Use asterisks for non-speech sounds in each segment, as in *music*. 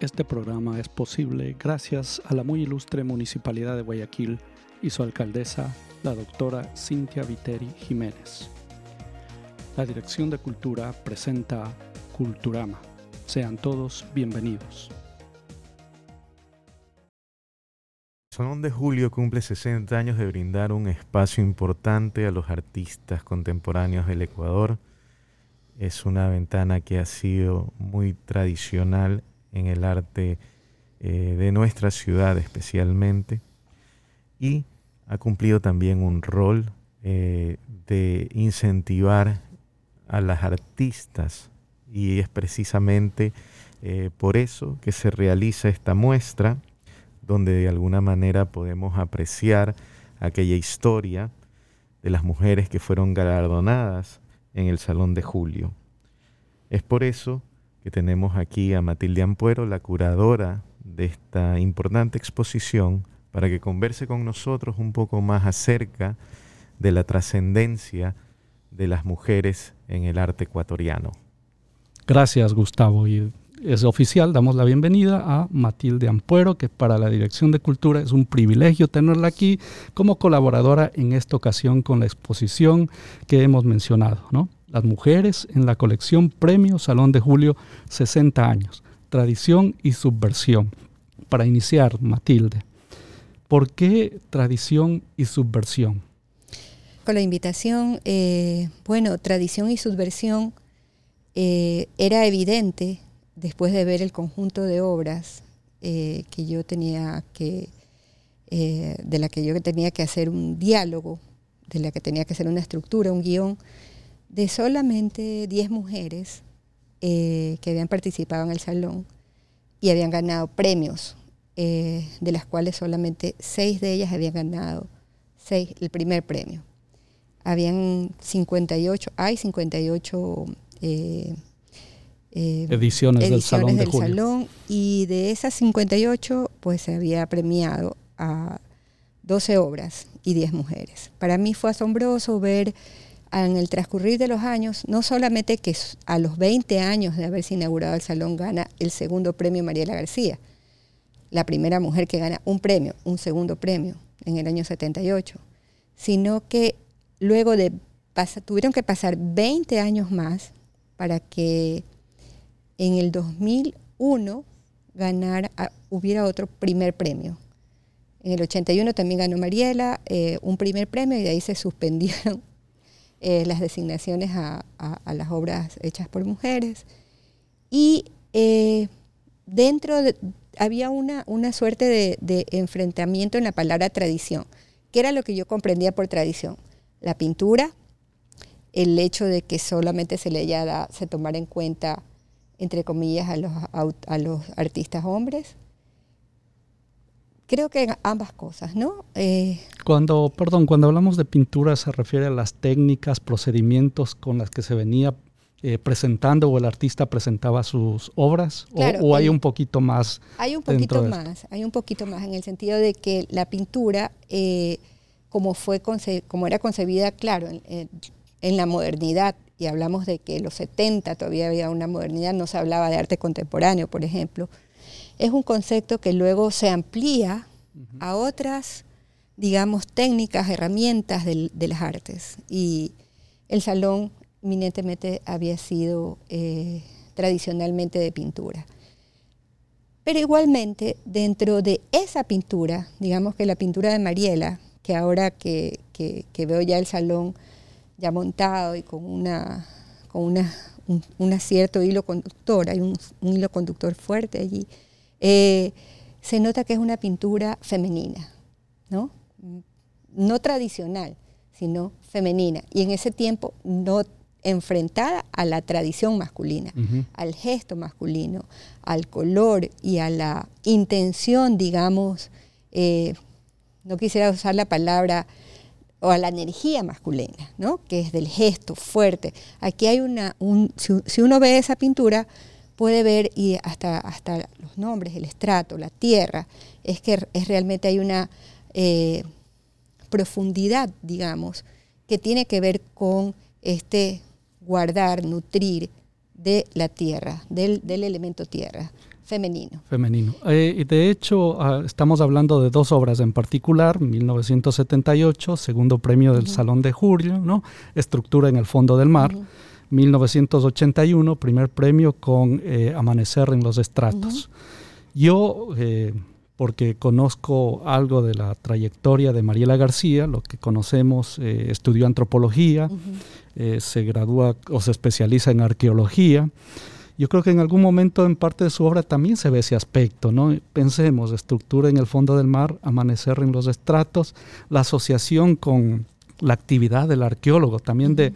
Este programa es posible gracias a la muy ilustre Municipalidad de Guayaquil y su alcaldesa, la doctora Cintia Viteri Jiménez. La Dirección de Cultura presenta Culturama. Sean todos bienvenidos. Salón de Julio cumple 60 años de brindar un espacio importante a los artistas contemporáneos del Ecuador. Es una ventana que ha sido muy tradicional en el arte eh, de nuestra ciudad especialmente y ha cumplido también un rol eh, de incentivar a las artistas y es precisamente eh, por eso que se realiza esta muestra donde de alguna manera podemos apreciar aquella historia de las mujeres que fueron galardonadas en el Salón de Julio. Es por eso que tenemos aquí a Matilde Ampuero, la curadora de esta importante exposición, para que converse con nosotros un poco más acerca de la trascendencia de las mujeres en el arte ecuatoriano. Gracias, Gustavo. Y es oficial, damos la bienvenida a Matilde Ampuero, que para la Dirección de Cultura es un privilegio tenerla aquí como colaboradora en esta ocasión con la exposición que hemos mencionado, ¿no? Las mujeres en la colección Premio Salón de Julio 60 años, tradición y subversión. Para iniciar, Matilde, ¿por qué tradición y subversión? Con la invitación, eh, bueno, tradición y subversión eh, era evidente después de ver el conjunto de obras eh, que yo tenía que, de la que yo tenía que hacer un diálogo, de la que tenía que hacer una estructura, un guion, de solamente 10 mujeres eh, que habían participado en el salón y habían ganado premios, eh, de las cuales solamente 6 de ellas habían ganado seis, el primer premio. Habían 58, hay 58 eh, ediciones, del, salón, del salón y de esas 58 pues se había premiado a 12 obras y 10 mujeres. Para mí fue asombroso ver en el transcurrir de los años, no solamente que a los 20 años de haberse inaugurado el salón gana el segundo premio Mariela García, la primera mujer que gana un premio, un segundo premio en el año 78, sino que luego de tuvieron que pasar 20 años más para que en el 2001 ganar, hubiera otro primer premio. En el 81 también ganó Mariela eh, un primer premio y de ahí se *laughs* suspendieron eh, las designaciones a, las obras hechas por mujeres. Y eh, dentro había una, una suerte de, enfrentamiento en la palabra tradición, que era lo que yo comprendía por tradición. La pintura, el hecho de que solamente se le haya se tomara en cuenta, entre comillas, a los, a los artistas hombres, Creo que ambas cosas, ¿no? Eh, cuando, perdón, cuando hablamos de pintura se refiere a las técnicas, procedimientos con las que se venía eh, presentando o el artista presentaba sus obras o, hay un poquito más hay un poquito más hay un poquito más en el sentido de que la pintura eh, como fue como era concebida claro en, en, la modernidad y hablamos de que en los 70 todavía había una modernidad no se hablaba de arte contemporáneo por ejemplo es un concepto que luego se amplía a otras, digamos, técnicas, herramientas de las artes. Y el salón eminentemente había sido eh, tradicionalmente de pintura. Pero igualmente, dentro de esa pintura, digamos que la pintura de Mariela, que ahora que, veo ya el salón ya montado y con una con una, un, acierto hilo conductor, hay un hilo conductor fuerte allí, eh, se nota que es una pintura femenina, ¿no? No tradicional, sino femenina. Y en ese tiempo no enfrentada a la tradición masculina, al gesto masculino, al color y a la intención, digamos, eh, no quisiera usar la palabra, o a la energía masculina, ¿no? que es del gesto fuerte. Aquí hay una, un, si uno ve esa pintura, puede ver y hasta, hasta los nombres, el estrato, la tierra, es que es realmente hay una eh, profundidad, digamos, que tiene que ver con este guardar, nutrir de la tierra, del, elemento tierra femenino. Femenino. Eh, y de hecho, ah, estamos hablando de dos obras en particular, 1978, segundo premio del Salón de Julio, ¿no? Estructura en el fondo del mar. 1981, primer premio con eh, Amanecer en los estratos. Yo, eh, porque conozco algo de la trayectoria de Mariela García, lo que conocemos, eh, estudió antropología, se gradúa o se especializa en arqueología. Yo creo que en algún momento en parte de su obra también se ve ese aspecto, ¿no? Pensemos, estructura en el fondo del mar, amanecer en los estratos, la asociación con la actividad del arqueólogo, también de,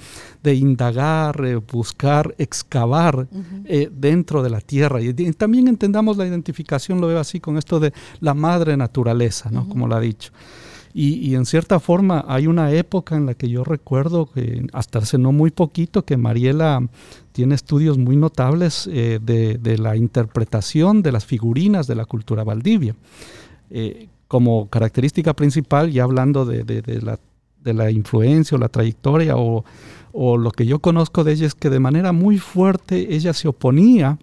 indagar, eh, buscar, excavar eh, dentro de la tierra. Y, también entendamos la identificación, lo veo así, con esto de la madre naturaleza, ¿no? Como lo ha dicho. Y, en cierta forma hay una época en la que yo recuerdo que hasta hace no muy poquito que Mariela tiene estudios muy notables eh, de, la interpretación de las figurinas de la cultura valdivia. como característica principal, ya hablando de, de la de la influencia o la trayectoria o, lo que yo conozco de ella es que de manera muy fuerte ella se oponía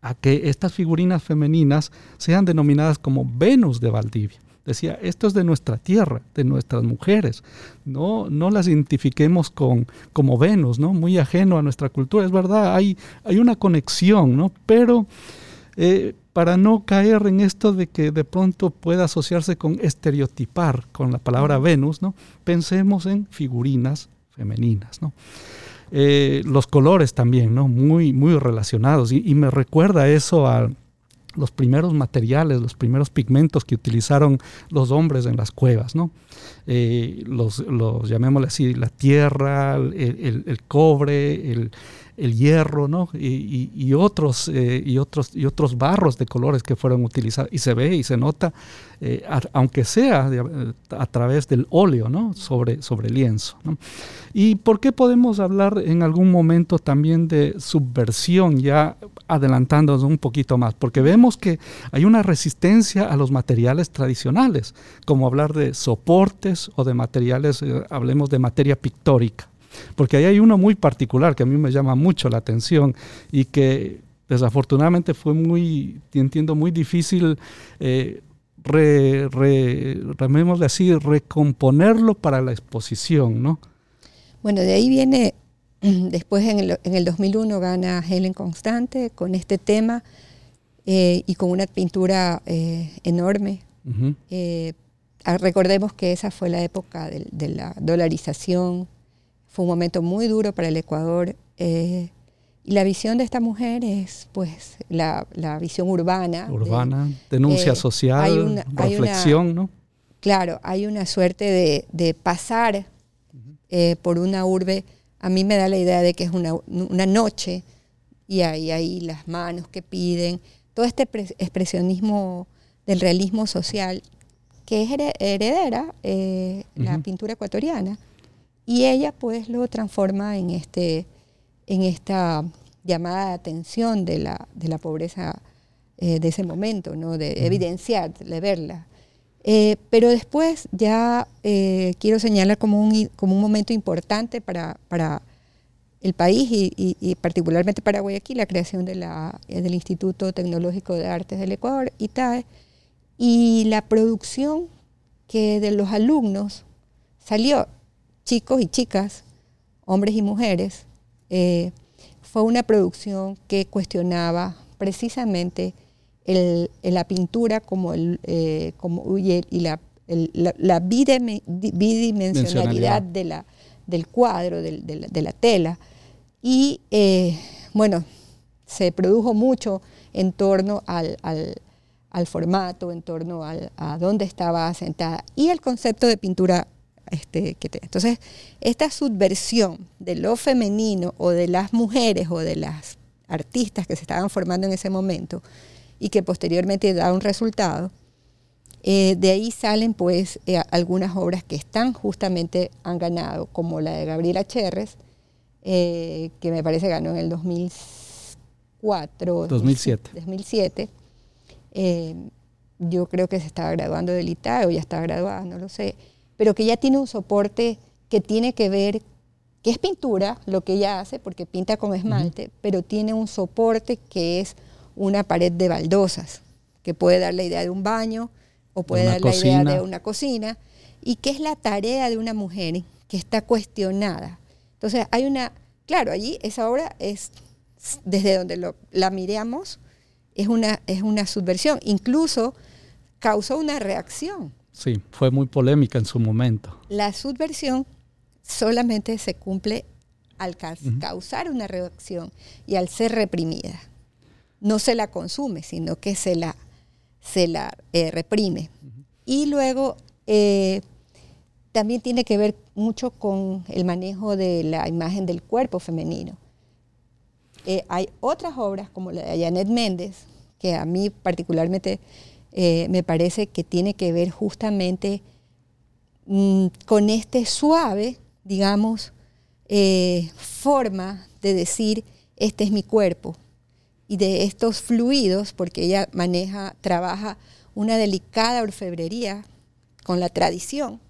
a que estas figurinas femeninas sean denominadas como Venus de Valdivia. Decía, esto es de nuestra tierra, de nuestras mujeres. No, no las identifiquemos con, como Venus, ¿no? Muy ajeno a nuestra cultura. Es verdad, hay, hay una conexión, ¿no? Pero eh, para no caer en esto de que de pronto pueda asociarse con estereotipar con la palabra Venus, ¿no? Pensemos en figurinas femeninas, ¿no? Eh, los colores también, ¿no? Muy, muy relacionados. Y, me recuerda eso a los primeros materiales, los primeros pigmentos que utilizaron los hombres en las cuevas, ¿no? Eh, los, los, llamémosle así, la tierra, el cobre, el, el hierro, ¿no? Y, otros, eh, y, otros, y otros barros de colores que fueron utilizados. Y se ve y se nota, eh, aunque sea eh, a, través del óleo, ¿no? Sobre, sobre lienzo. ¿Y por qué podemos hablar en algún momento también de subversión, ya adelantándonos un poquito más? Porque vemos que hay una resistencia a los materiales tradicionales, como hablar de soportes o de materiales, hablemos de materia pictórica. Porque ahí hay uno muy particular que a mí me llama mucho la atención y que desafortunadamente fue muy, entiendo, muy difícil, eh, así, recomponerlo para la exposición, ¿no? Bueno, de ahí viene, *clears throat* después en el, en el 2001 gana Helen Constante con este tema eh, y con una pintura eh, enorme. Eh, recordemos que esa fue la época de la dolarización fue un momento muy duro para el Ecuador. Eh, y la visión de esta mujer es, pues, la, visión urbana. Urbana, denuncia eh, social, reflexión, ¿no? Claro, hay una suerte de, pasar eh, por una urbe. A mí me da la idea de que es una, noche y hay ahí las manos que piden. Todo este expresionismo del realismo social que es heredera la pintura ecuatoriana y ella pues lo transforma en, este, en esta llamada de atención de la, de la pobreza eh, de ese momento, ¿no? de evidenciar, de verla. Eh, pero después ya eh, quiero señalar como un, como un momento importante para, para el país y, y, particularmente para Guayaquil, la creación de la, del Instituto Tecnológico de Artes del Ecuador, ITAE, y la producción que de los alumnos salió chicos y chicas, hombres y mujeres, eh, fue una producción que cuestionaba precisamente la pintura como el, eh, como, y, la, la, bidimensionalidad de la, del cuadro, de, la, tela. Y eh, bueno, se produjo mucho en torno al, formato, en torno a dónde estaba sentada y el concepto de pintura este, entonces, esta subversión de lo femenino o de las mujeres o de las artistas que se estaban formando en ese momento y que posteriormente da un resultado, eh, de ahí salen pues eh, algunas obras que están justamente, han ganado, como la de Gabriela Cherres, eh, que me parece ganó en el 2004. 2007. 2007. yo creo que se estaba graduando del ITAE o ya estaba graduada, no lo sé pero que ya tiene un soporte que tiene que ver que es pintura, lo que ella hace, porque pinta con esmalte, pero tiene un soporte que es una pared de baldosas, que puede dar la idea de un baño o puede dar la idea de una cocina, y que es la tarea de una mujer que está cuestionada. Entonces, hay una, claro, allí esa obra es, desde donde la miramos, es una, es una subversión. Incluso causó una reacción. Sí, fue muy polémica en su momento. La subversión solamente se cumple al causar una reacción y al ser reprimida. No se la consume, sino que se la, se la eh, reprime. Y luego eh, también tiene que ver mucho con el manejo de la imagen del cuerpo femenino. Eh, hay otras obras como la de Janet Méndez, que a mí particularmente me parece que tiene que ver justamente mm, con este suave digamos, eh, forma de decir, este es mi cuerpo, y de estos fluidos, porque ella maneja, trabaja una delicada orfebrería con la tradición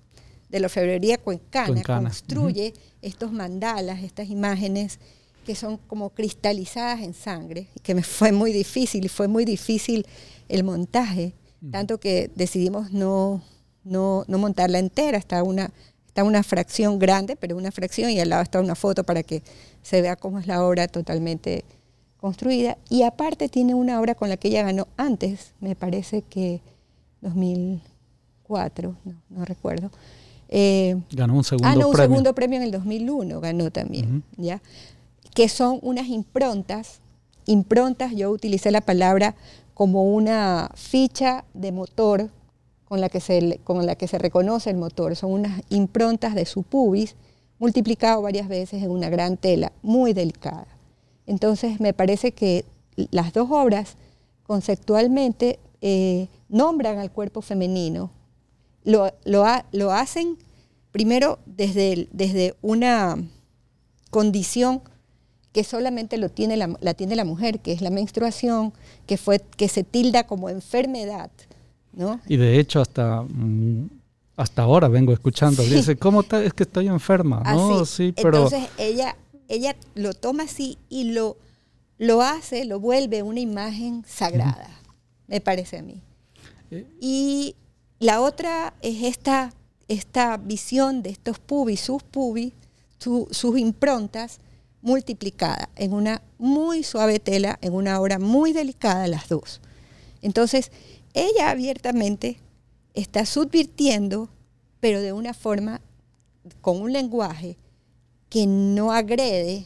de la orfebrería cuencana, construye estos mandalas, estas imágenes que son como cristalizadas en sangre, que me fue muy difícil, y fue muy difícil el montaje, tanto que decidimos no, no, no montarla entera, hasta una está una fracción grande, pero una fracción, y al lado está una foto para que se vea cómo es la obra totalmente construida. Y aparte tiene una obra con la que ella ganó antes, me parece que 2004, no, recuerdo. Eh, ganó un segundo premio. Ah, un segundo premio en el 2001 ganó también, ¿ya? Que son unas improntas, improntas, yo utilicé la palabra como una ficha de motor con la que se, con la que se reconoce el motor. Son unas improntas de su pubis multiplicado varias veces en una gran tela, muy delicada. Entonces me parece que las dos obras conceptualmente eh, nombran al cuerpo femenino, lo, lo, hacen primero desde, desde, una condición que solamente lo tiene la, la, tiene la mujer, que es la menstruación, que, fue, que se tilda como enfermedad, y de hecho hasta, mm, hasta ahora vengo escuchando, dice, ¿cómo está? Es que estoy enferma, ¿no? Sí, pero... Entonces ella, ella lo toma así y lo, lo hace, lo vuelve una imagen sagrada, me parece a mí. Eh. Y la otra es esta, esta visión de estos pubis, sus pubis, sus improntas multiplicadas en una muy suave tela, en una obra muy delicada las dos. Entonces, ella abiertamente está subvirtiendo, pero de una forma, con un lenguaje que no agrede,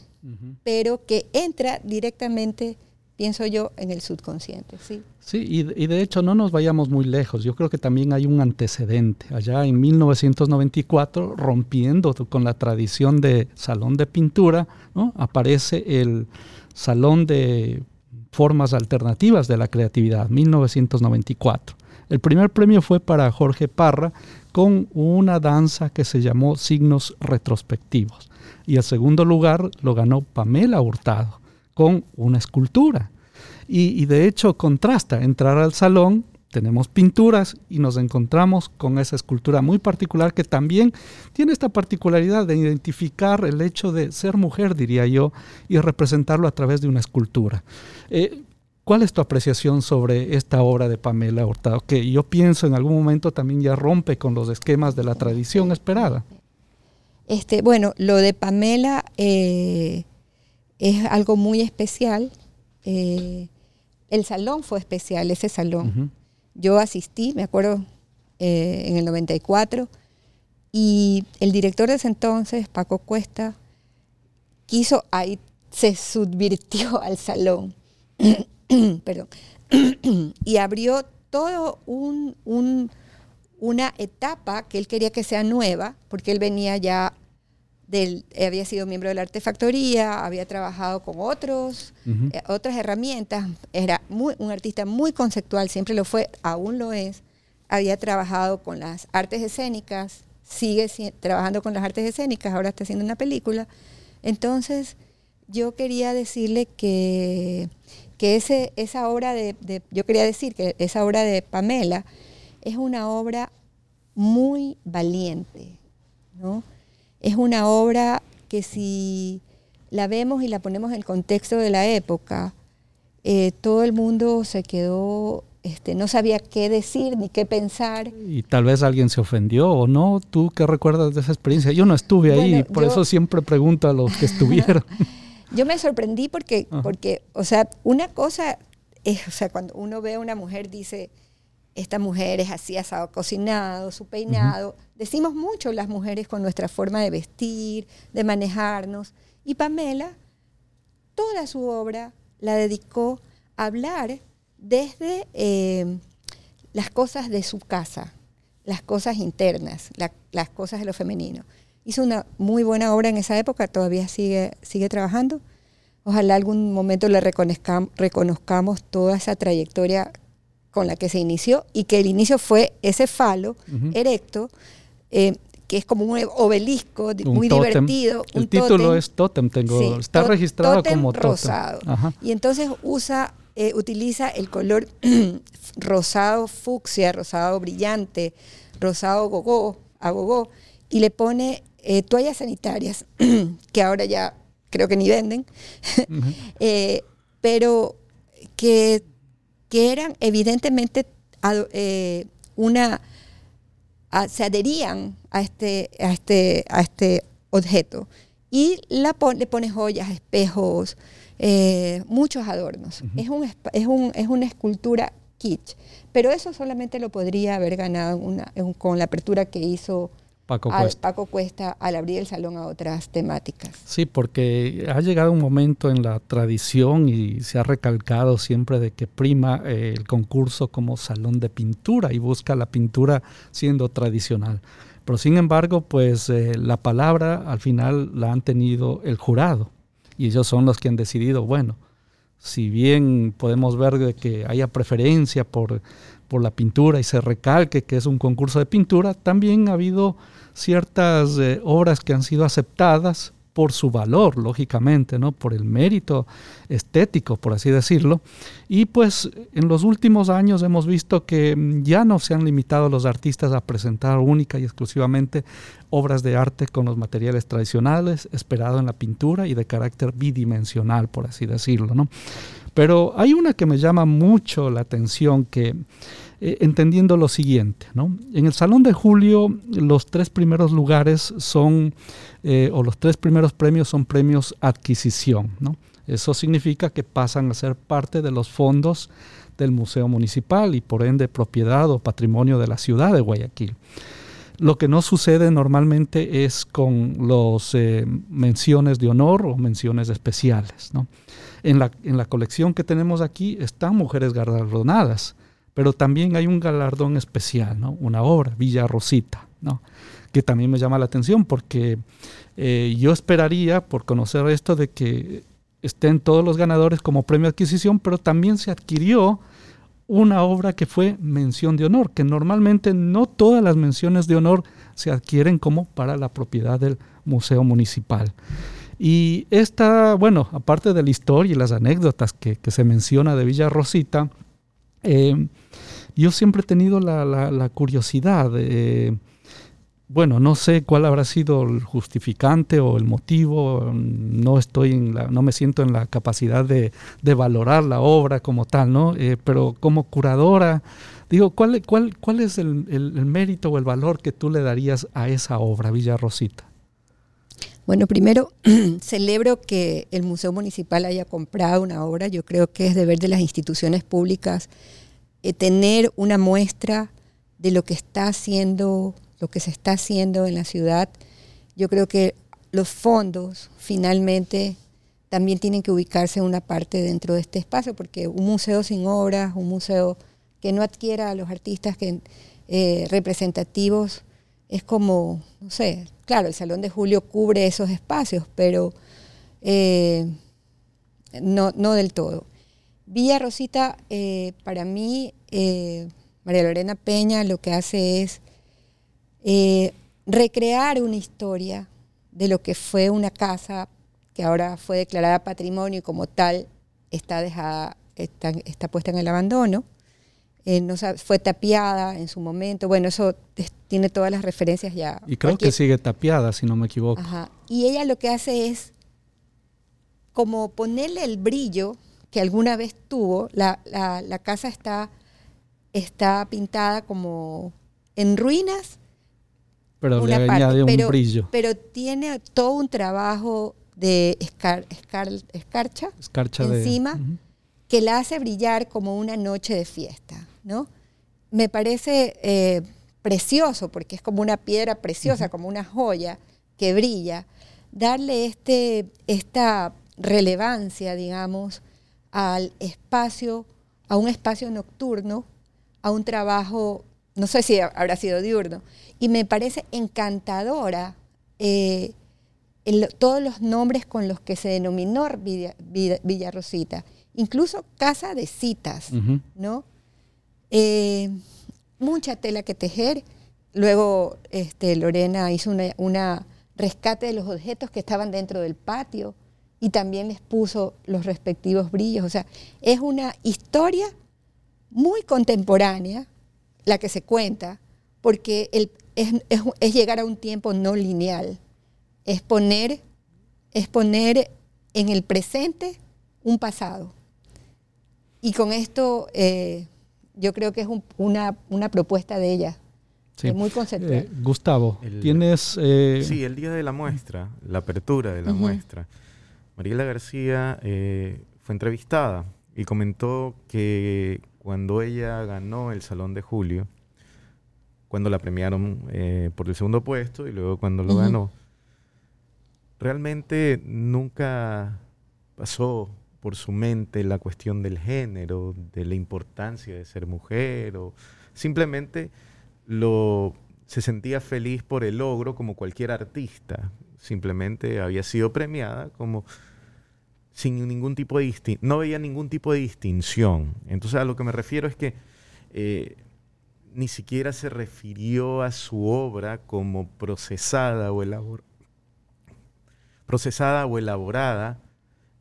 pero que entra directamente, pienso yo, en el subconsciente. Sí, sí y, de hecho no nos vayamos muy lejos. Yo creo que también hay un antecedente. Allá en 1994, rompiendo con la tradición de salón de pintura, aparece el salón de formas alternativas de la creatividad, 1994. El primer premio fue para Jorge Parra con una danza que se llamó Signos Retrospectivos. Y el segundo lugar lo ganó Pamela Hurtado con una escultura. Y, de hecho contrasta entrar al salón tenemos pinturas y nos encontramos con esa escultura muy particular que también tiene esta particularidad de identificar el hecho de ser mujer, diría yo, y representarlo a través de una escultura. Eh, ¿Cuál es tu apreciación sobre esta obra de Pamela Hurtado? Que yo pienso en algún momento también ya rompe con los esquemas de la tradición esperada. Este, bueno, lo de Pamela eh, es algo muy especial. Eh, el salón fue especial, ese salón. Yo asistí, me acuerdo, eh, en el 94, y el director de ese entonces, Paco Cuesta, quiso, ahí se subvirtió *laughs* al salón, *coughs* perdón, *coughs* y abrió todo un, una etapa que él quería que sea nueva, porque él venía ya del, había sido miembro de la artefactoría, había trabajado con otros, eh, otras herramientas, era muy, un artista muy conceptual, siempre lo fue, aún lo es, había trabajado con las artes escénicas, sigue trabajando con las artes escénicas, ahora está haciendo una película. Entonces, yo quería decirle que, que ese, esa obra de, de, yo quería decir que esa obra de Pamela es una obra muy valiente, ¿no? Es una obra que si la vemos y la ponemos en el contexto de la época, eh, todo el mundo se quedó, este, no sabía qué decir ni qué pensar. Y tal vez alguien se ofendió o no. ¿Tú qué recuerdas de esa experiencia? Yo no estuve ahí, por eso siempre pregunto a los que *laughs* estuvieron. yo me sorprendí porque, porque, o sea, una cosa es, o sea, cuando uno ve a una mujer, dice, esta mujer es así, asado cocinado, su peinado. Decimos mucho las mujeres con nuestra forma de vestir, de manejarnos. Y Pamela, toda su obra la dedicó a hablar desde eh, las cosas de su casa, las cosas internas, las cosas de lo femenino. Hizo una muy buena obra en esa época, todavía sigue, sigue trabajando. Ojalá algún momento le reconozcamos toda esa trayectoria con la que se inició y que el inicio fue ese falo erecto, eh, que es como un obelisco muy divertido. El título es Totem, tengo, está registrado como rosado. Y entonces usa, eh, utiliza el color *clears throat* rosado fucsia, rosado brillante, rosado gogó, agogó, y le pone eh, toallas sanitarias, *clears throat* que ahora ya creo que ni venden, *laughs* pero que, que, eran evidentemente una se adherían a este, a este, a este objeto. Y la le pone joyas, espejos, eh, muchos adornos. es, un, es, un, es, una escultura kitsch, pero eso solamente lo podría haber ganado una, con la apertura que hizo Paco Cuesta. Paco Cuesta al abrir el salón a otras temáticas. Sí, porque ha llegado un momento en la tradición y se ha recalcado siempre de que prima eh, el concurso como salón de pintura y busca la pintura siendo tradicional. Pero sin embargo, pues eh, la palabra al final la han tenido el jurado y ellos son los que han decidido, bueno, si bien podemos ver que haya preferencia por, por la pintura y se recalque que es un concurso de pintura, también ha habido ciertas eh, obras que han sido aceptadas por su valor, lógicamente, ¿no? por el mérito estético, por así decirlo. Y pues en los últimos años hemos visto que mm, ya no se han limitado los artistas a presentar única y exclusivamente obras de arte con los materiales tradicionales, esperado en la pintura y de carácter bidimensional, por así decirlo. ¿no? Pero hay una que me llama mucho la atención que eh, entendiendo lo siguiente. ¿no? En el Salón de Julio los tres primeros lugares son, eh, o los tres primeros premios son premios adquisición. Eso significa que pasan a ser parte de los fondos del Museo Municipal y por ende propiedad o patrimonio de la ciudad de Guayaquil. Lo que no sucede normalmente es con las eh, menciones de honor o menciones especiales. En, la, en la colección que tenemos aquí están mujeres galardonadas, pero también hay un galardón especial, una obra, Villa Rosita, ¿no? que también me llama la atención porque eh, yo esperaría, por conocer esto, de que estén todos los ganadores como premio adquisición, pero también se adquirió una obra que fue mención de honor, que normalmente no todas las menciones de honor se adquieren como para la propiedad del Museo Municipal. Y esta, bueno, aparte de la historia y las anécdotas que, que se menciona de Villa Rosita, eh, yo siempre he tenido la, curiosidad, bueno, no sé cuál habrá sido el justificante o el motivo, no estoy en la, no me siento en la capacidad de, valorar la obra como tal, ¿no? Eh, pero como curadora, digo, ¿cuál, cuál, cuál es el, el, mérito o el valor que tú le darías a esa obra, Villa Rosita? Bueno, primero *clears throat* celebro que el Museo Municipal haya comprado una obra. Yo creo que es deber de las instituciones públicas eh, tener una muestra de lo que está haciendo, lo que se está haciendo en la ciudad. Yo creo que los fondos finalmente también tienen que ubicarse en una parte dentro de este espacio, porque un museo sin obras, un museo que no adquiera a los artistas que, eh, representativos, es como, no sé, claro, el Salón de Julio cubre esos espacios, pero eh, no, no del todo. Villa Rosita, eh, para mí, María Lorena Peña lo que hace es recrear una historia de lo que fue una casa que ahora fue declarada patrimonio y como tal está dejada, está, está puesta en el abandono. Eh, no fue tapiada en su momento. Bueno, eso tiene todas las referencias ya. Y creo que sigue tapiada, si no me equivoco. y ella lo que hace es como ponerle el brillo que alguna vez tuvo. La, casa está, está pintada como en ruinas. Pero le añade un brillo. Pero tiene todo un trabajo de escarcha, encima que la hace brillar como una noche de fiesta, ¿no? Me parece eh, precioso porque es como una piedra preciosa, como una joya que brilla. Darle este, esta relevancia, digamos, al espacio, a un espacio nocturno, a un trabajo, no sé si habrá sido diurno, y me parece encantadora eh, todos los nombres con los que se denominó Villa, Rosita, incluso casa de citas, ¿no? Eh, mucha tela que tejer. Luego este, Lorena hizo una, una rescate de los objetos que estaban dentro del patio y también les puso los respectivos brillos. O sea, es una historia muy contemporánea la que se cuenta, porque el, es, llegar a un tiempo no lineal, es poner, es poner en el presente un pasado. Y con esto eh, yo creo que es una, una, propuesta de ella. Es muy conceptual. Eh, Gustavo, tienes... Eh, sí, el día de la muestra, la apertura de la muestra. Mariela García eh, fue entrevistada y comentó que cuando ella ganó el Salón de Julio, cuando la premiaron eh, por el segundo puesto y luego cuando lo ganó, realmente nunca pasó por su mente la cuestión del género, de la importancia de ser mujer, o simplemente lo, se sentía feliz por el logro como cualquier artista. Simplemente había sido premiada como sin ningún tipo de no veía ningún tipo de distinción. Entonces a lo que me refiero es que eh, ni siquiera se refirió a su obra como procesada o, procesada o elaborada,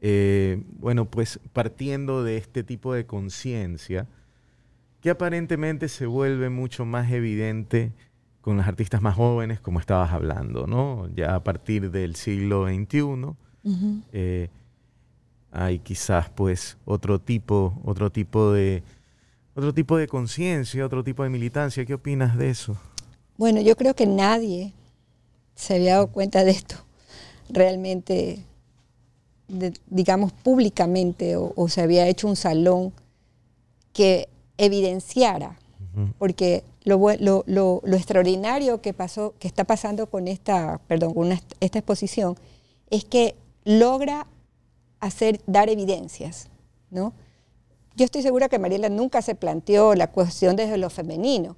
eh, bueno, pues partiendo de este tipo de conciencia que aparentemente se vuelve mucho más evidente con los artistas más jóvenes, como estabas hablando, ¿no? Ya a partir del siglo XXI, hay quizás pues otro tipo, otro tipo de otro tipo de conciencia, otro tipo de militancia. ¿Qué opinas de eso? Bueno, yo creo que nadie se había dado cuenta de esto realmente, digamos, públicamente, o, se había hecho un salón que evidenciara, porque lo, lo, lo, extraordinario que, pasó, que está pasando con esta, perdón, con esta exposición es que logra hacer, dar evidencias, ¿no? Yo estoy segura que Mariela nunca se planteó la cuestión desde lo femenino.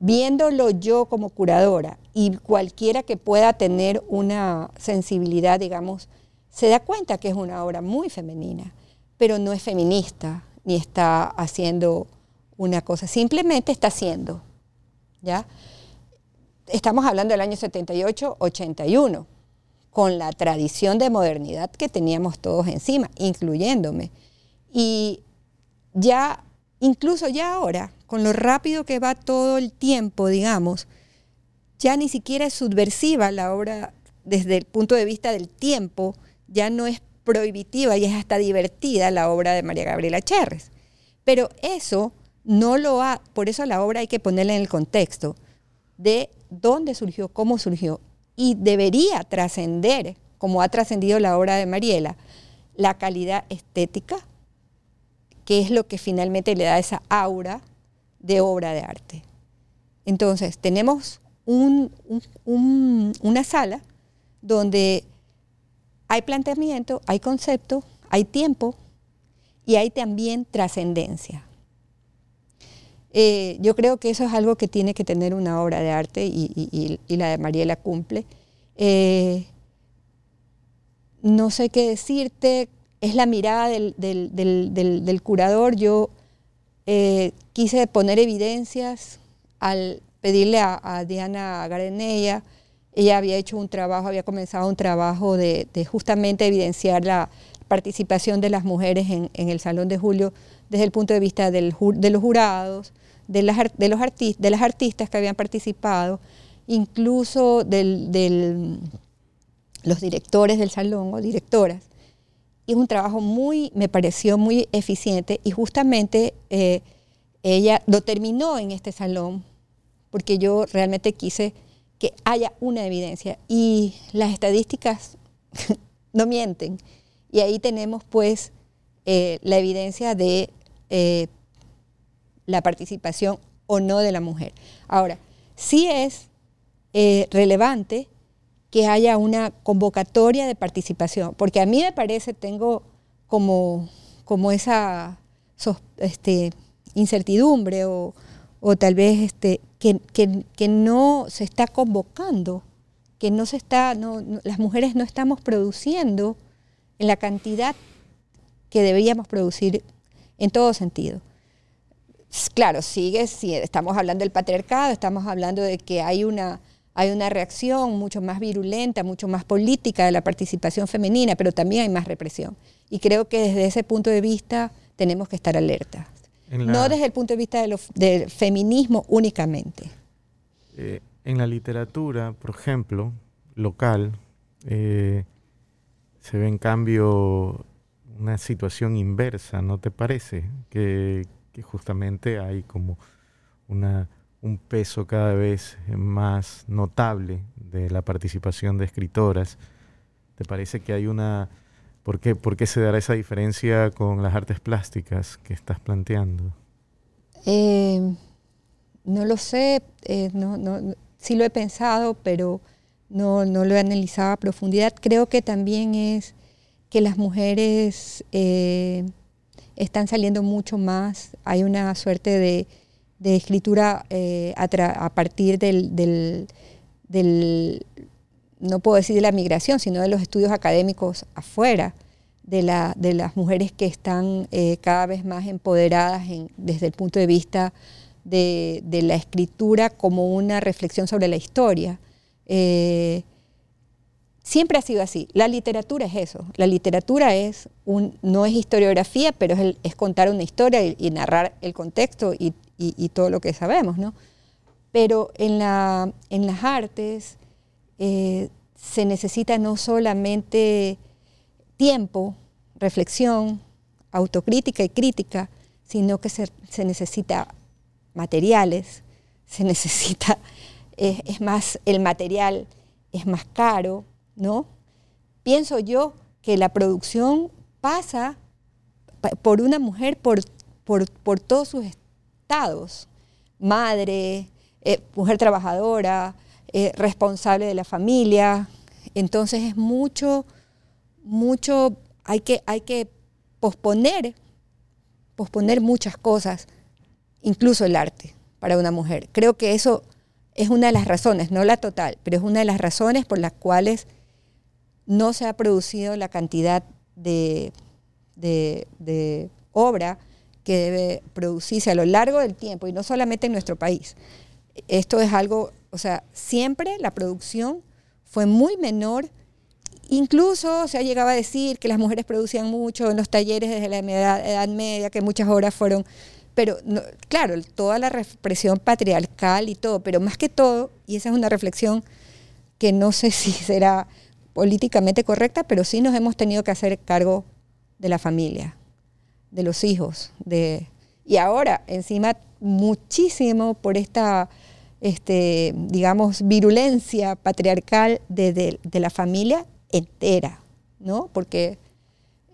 Viéndolo yo como curadora y cualquiera que pueda tener una sensibilidad, digamos, se da cuenta que es una obra muy femenina, pero no es feminista ni está haciendo una cosa, simplemente está haciendo, ¿ya? Estamos hablando del año 78, 81 con la tradición de modernidad que teníamos todos encima, incluyéndome. Y ya, incluso ya ahora, con lo rápido que va todo el tiempo, digamos, ya ni siquiera es subversiva la obra desde el punto de vista del tiempo, ya no es prohibitiva y es hasta divertida la obra de María Gabriela Cherres. Pero eso no lo ha, por eso la obra hay que ponerla en el contexto de dónde surgió, cómo surgió y debería trascender, como ha trascendido la obra de Mariela, la calidad estética, que es lo que finalmente le da esa aura de obra de arte. Entonces, tenemos una sala donde hay planteamiento, hay concepto, hay tiempo y hay también trascendencia. Eh, yo creo que eso es algo que tiene que tener una obra de arte y, la de Mariela cumple. Eh, no sé qué decirte, es la mirada del, curador. Yo eh, quise poner evidencias al pedirle a, Diana Garenella, ella había hecho un trabajo, había comenzado un trabajo de, justamente evidenciar la participación de las mujeres en, el Salón de Julio desde el punto de vista de los jurados, de las, de los de las artistas que habían participado, incluso del, los directores del salón o directoras. Y es un trabajo muy, me pareció muy eficiente y justamente eh, ella lo terminó en este salón porque yo realmente quise que haya una evidencia y las estadísticas *laughs* no mienten. Y ahí tenemos pues eh, la evidencia de eh, la participación o no de la mujer. Ahora, sí es relevante que haya una convocatoria de participación, porque a mí me parece, tengo como, como esa este, incertidumbre o, tal vez este, que, no se está convocando, que no se está, las mujeres no estamos produciendo en la cantidad que deberíamos producir en todo sentido. Claro, sigue, si estamos hablando del patriarcado, estamos hablando de que hay una hay una reacción mucho más virulenta, mucho más política de la participación femenina, pero también hay más represión. Y creo que desde ese punto de vista tenemos que estar alertas. No desde el punto de vista del feminismo únicamente. Eh, en la literatura, por ejemplo, local, eh, se ve en cambio una situación inversa, ¿no te parece? que justamente hay como una un peso cada vez más notable de la participación de escritoras. ¿Te parece que hay una... ¿Por qué, por qué se dará esa diferencia con las artes plásticas que estás planteando? Eh, no lo sé, eh, no, no, sí lo he pensado, pero no, no, lo he analizado a profundidad. Creo que también es que las mujeres eh, están saliendo mucho más, hay una suerte de escritura eh, a, partir del, no puedo decir de la migración, sino de los estudios académicos afuera, de las mujeres que están eh, cada vez más empoderadas desde el punto de vista de, la escritura como una reflexión sobre la historia. Eh, siempre ha sido así. La literatura es eso. La literatura es no es historiografía, pero es, contar una historia y, narrar el contexto y, todo lo que sabemos, ¿no? Pero en, la, en las artes eh, se necesita no solamente tiempo, reflexión, autocrítica y crítica, sino que se, necesita materiales, se *laughs* necesita, es más, el material es más caro, ¿no? Pienso yo que la producción pasa por una mujer por, por, por todos sus madre, eh, mujer trabajadora, eh, responsable de la familia. Entonces es mucho, mucho, hay que, hay que posponer, posponer muchas cosas, incluso el arte para una mujer. Creo que eso es una de las razones, no la total, pero es una de las razones por las cuales no se ha producido la cantidad de, de, obra que debe producirse a lo largo del tiempo y no solamente en nuestro país. Esto es algo, o sea, siempre la producción fue muy menor. Incluso se ha llegado a decir que las mujeres producían mucho en los talleres desde la Edad, Media, que muchas horas fueron, pero claro, toda la represión patriarcal y todo, pero más que todo, y esa es una reflexión que no sé *laughs* si será políticamente correcta, pero sí nos hemos tenido que hacer cargo de la familia, de los hijos. De, y ahora, encima, muchísimo por esta, este, digamos, virulencia patriarcal de, la familia entera, ¿no? Porque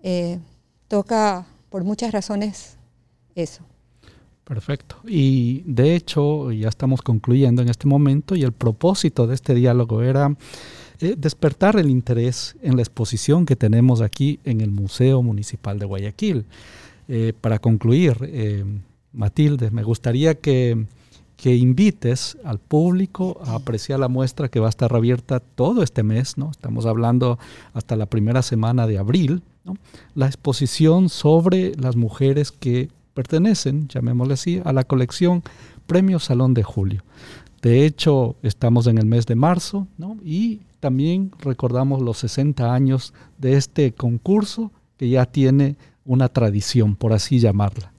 eh, toca, por muchas razones, eso. Perfecto. Y de hecho, ya estamos concluyendo en este momento y el propósito de este diálogo era eh, despertar el interés en la exposición que tenemos aquí en el Museo Municipal de Guayaquil. Eh, para concluir, eh, Matilde, me gustaría que, invites al público a apreciar la muestra que va a estar abierta todo este mes, ¿no? Estamos hablando hasta la primera semana de abril, La exposición sobre las mujeres que pertenecen, llamémosle así, a la colección Premio Salón de Julio. De hecho, estamos en el mes de marzo, Y también recordamos los 60 años de este concurso que ya tiene una tradición, por así llamarla.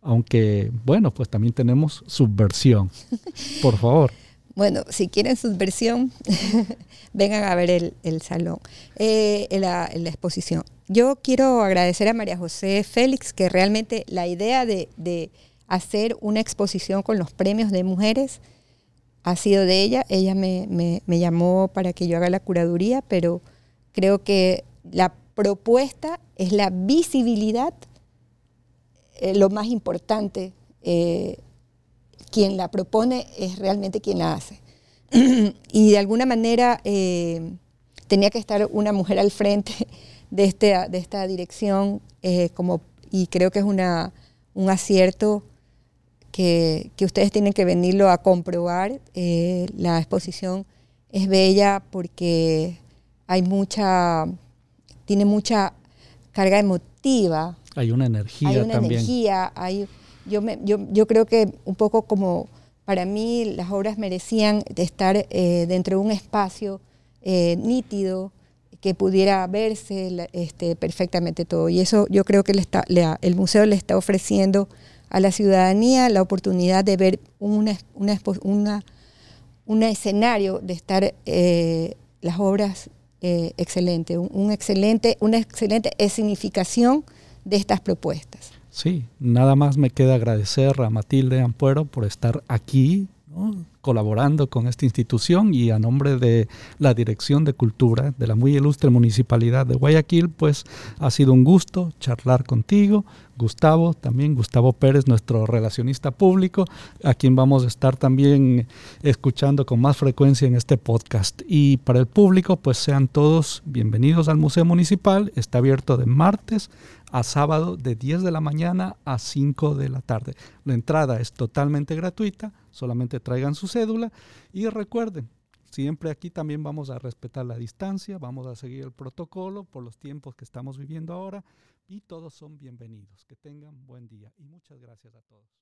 Aunque, bueno, pues también tenemos subversión. *laughs* Por favor. Bueno, si quieren su versión, *laughs* vengan a ver el, salón, eh, la, exposición. Yo quiero agradecer a María José Félix que realmente la idea de, hacer una exposición con los premios de mujeres ha sido de ella. Ella me, llamó para que yo haga la curaduría, pero creo que la propuesta es la visibilidad, eh, lo más importante. Eh, quien la propone es realmente quien la hace. *clears throat* y de alguna manera eh, tenía que estar una mujer al frente *laughs* de, este, de esta dirección como, y creo que es una, un acierto que, ustedes tienen que venirlo a comprobar. Eh, la exposición es bella porque hay mucha, tiene mucha carga emotiva. Hay una energía hay una energía, hay yo, me, yo, yo creo que un poco como para mí las obras merecían estar eh, dentro de un espacio eh, nítido, que pudiera verse este, perfectamente todo. Y eso yo creo que el, está, el museo le está ofreciendo a la ciudadanía la oportunidad de ver una, una, una un escenario de estar eh, las obras excelentes, un, excelente, una excelente significación de estas propuestas. Sí, nada más me queda agradecer a Matilde Ampuero por estar aquí colaborando con esta institución y a nombre de la Dirección de Cultura de la muy ilustre Municipalidad de Guayaquil, pues ha sido un gusto charlar contigo. Gustavo, también Gustavo Pérez, nuestro relacionista público, a quien vamos a estar también escuchando con más frecuencia en este podcast. Y para el público, pues sean todos bienvenidos al Museo Municipal. Está abierto de martes a sábado de 10 de la mañana a 5 de la tarde. La entrada es totalmente gratuita, solamente traigan su cédula y recuerden, siempre aquí también vamos a respetar la distancia, vamos a seguir el protocolo por los tiempos que estamos viviendo ahora y todos son bienvenidos. Que tengan buen día y muchas gracias a todos.